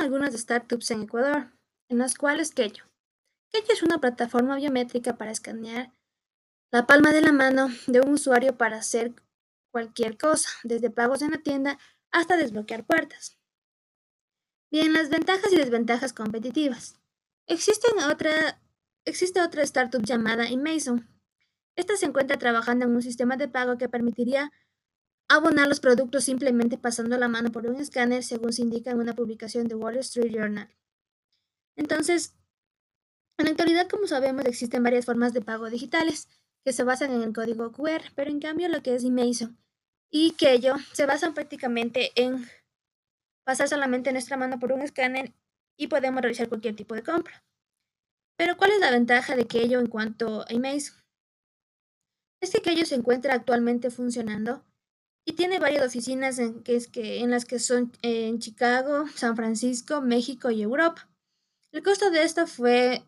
algunas startups en Ecuador, en las cuales Kello. Kello es una plataforma biométrica para escanear la palma de la mano de un usuario para hacer cualquier cosa, desde pagos en la tienda hasta desbloquear puertas. Bien, las ventajas y desventajas competitivas. Existen existe otra startup llamada Amazon. Esta se encuentra trabajando en un sistema de pago que permitiría abonar los productos simplemente pasando la mano por un escáner, según se indica en una publicación de Wall Street Journal. Entonces, en la actualidad, como sabemos, existen varias formas de pago digitales que se basan en el código QR, pero en cambio lo que es Amazon y que ello se basan prácticamente en pasar solamente nuestra mano por un escáner y podemos realizar cualquier tipo de compra. Pero ¿cuál es la ventaja de ello en cuanto a Amazon? Es que ello se encuentra actualmente funcionando y tiene varias oficinas en, que es que, en las que son en Chicago, San Francisco, México y Europa. El costo de esta fue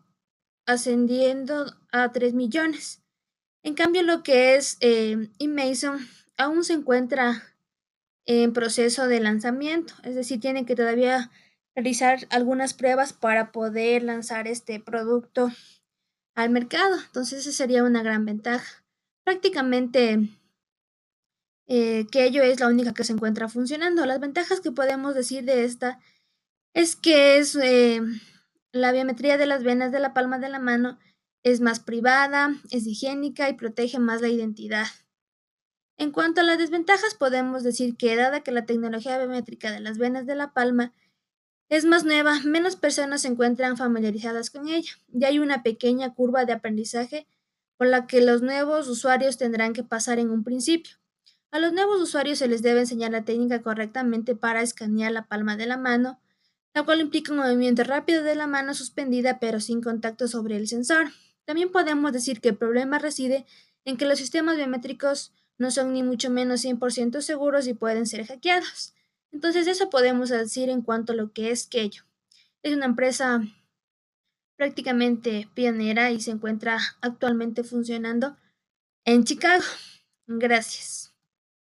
ascendiendo a 3 millones. En cambio, lo que es eh, aún se encuentra en proceso de lanzamiento, es decir, tiene que todavía realizar algunas pruebas para poder lanzar este producto al mercado. Entonces, esa sería una gran ventaja. Prácticamente eh, que ello es la única que se encuentra funcionando. Las ventajas que podemos decir de esta es que es eh, la biometría de las venas de la palma de la mano es más privada, es higiénica y protege más la identidad. En cuanto a las desventajas, podemos decir que dada que la tecnología biométrica de las venas de la palma es más nueva, menos personas se encuentran familiarizadas con ella y hay una pequeña curva de aprendizaje por la que los nuevos usuarios tendrán que pasar en un principio. A los nuevos usuarios se les debe enseñar la técnica correctamente para escanear la palma de la mano, la cual implica un movimiento rápido de la mano suspendida pero sin contacto sobre el sensor. También podemos decir que el problema reside en que los sistemas biométricos no son ni mucho menos 100% seguros y pueden ser hackeados. Entonces eso podemos decir en cuanto a lo que es Kello. Es una empresa prácticamente pionera y se encuentra actualmente funcionando en Chicago. Gracias.